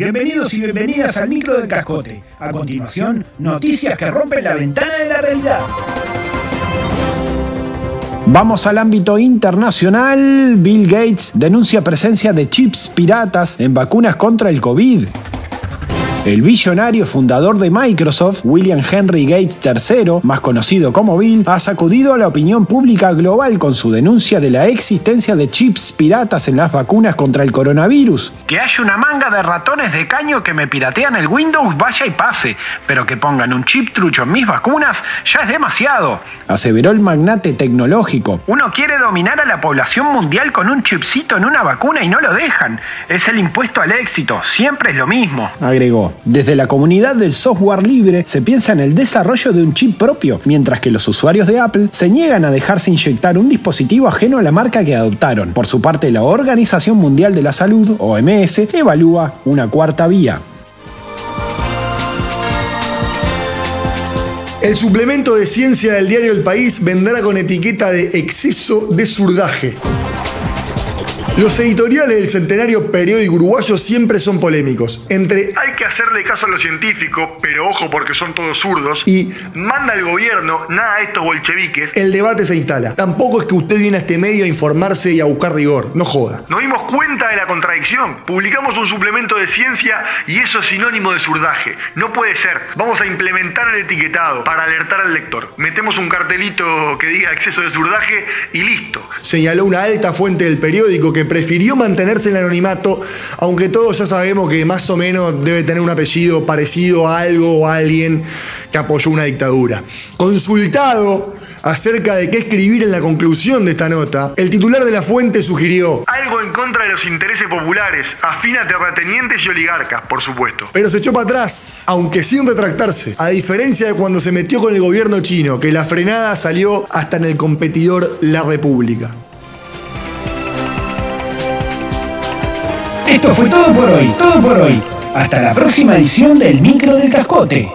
Bienvenidos y bienvenidas al micro del cascote. A continuación, noticias que rompen la ventana de la realidad. Vamos al ámbito internacional. Bill Gates denuncia presencia de chips piratas en vacunas contra el COVID. El billonario fundador de Microsoft, William Henry Gates III, más conocido como Bill, ha sacudido a la opinión pública global con su denuncia de la existencia de chips piratas en las vacunas contra el coronavirus. Que haya una manga de ratones de caño que me piratean el Windows, vaya y pase, pero que pongan un chip trucho en mis vacunas ya es demasiado. Aseveró el magnate tecnológico. Uno quiere dominar a la población mundial con un chipcito en una vacuna y no lo dejan. Es el impuesto al éxito, siempre es lo mismo. Agregó. Desde la comunidad del software libre se piensa en el desarrollo de un chip propio, mientras que los usuarios de Apple se niegan a dejarse inyectar un dispositivo ajeno a la marca que adoptaron. Por su parte, la Organización Mundial de la Salud, OMS, evalúa una cuarta vía. El suplemento de ciencia del diario El País vendrá con etiqueta de exceso de surdaje. Los editoriales del centenario periódico uruguayo siempre son polémicos. Entre hacerle caso a los científicos, pero ojo porque son todos zurdos, y manda el gobierno, nada a estos bolcheviques, el debate se instala. Tampoco es que usted viene a este medio a informarse y a buscar rigor, no joda. Nos dimos cuenta de la contradicción. Publicamos un suplemento de ciencia y eso es sinónimo de zurdaje. No puede ser. Vamos a implementar el etiquetado para alertar al lector. Metemos un cartelito que diga exceso de zurdaje y listo. Señaló una alta fuente del periódico que prefirió mantenerse en el anonimato, aunque todos ya sabemos que más o menos debe tener un apellido parecido a algo o a alguien que apoyó una dictadura. Consultado acerca de qué escribir en la conclusión de esta nota, el titular de la fuente sugirió algo en contra de los intereses populares, afín a terratenientes y oligarcas, por supuesto. Pero se echó para atrás, aunque sin retractarse, a diferencia de cuando se metió con el gobierno chino, que la frenada salió hasta en el competidor La República. Esto fue todo por hoy, todo por hoy. Hasta la próxima edición del Micro del Cascote.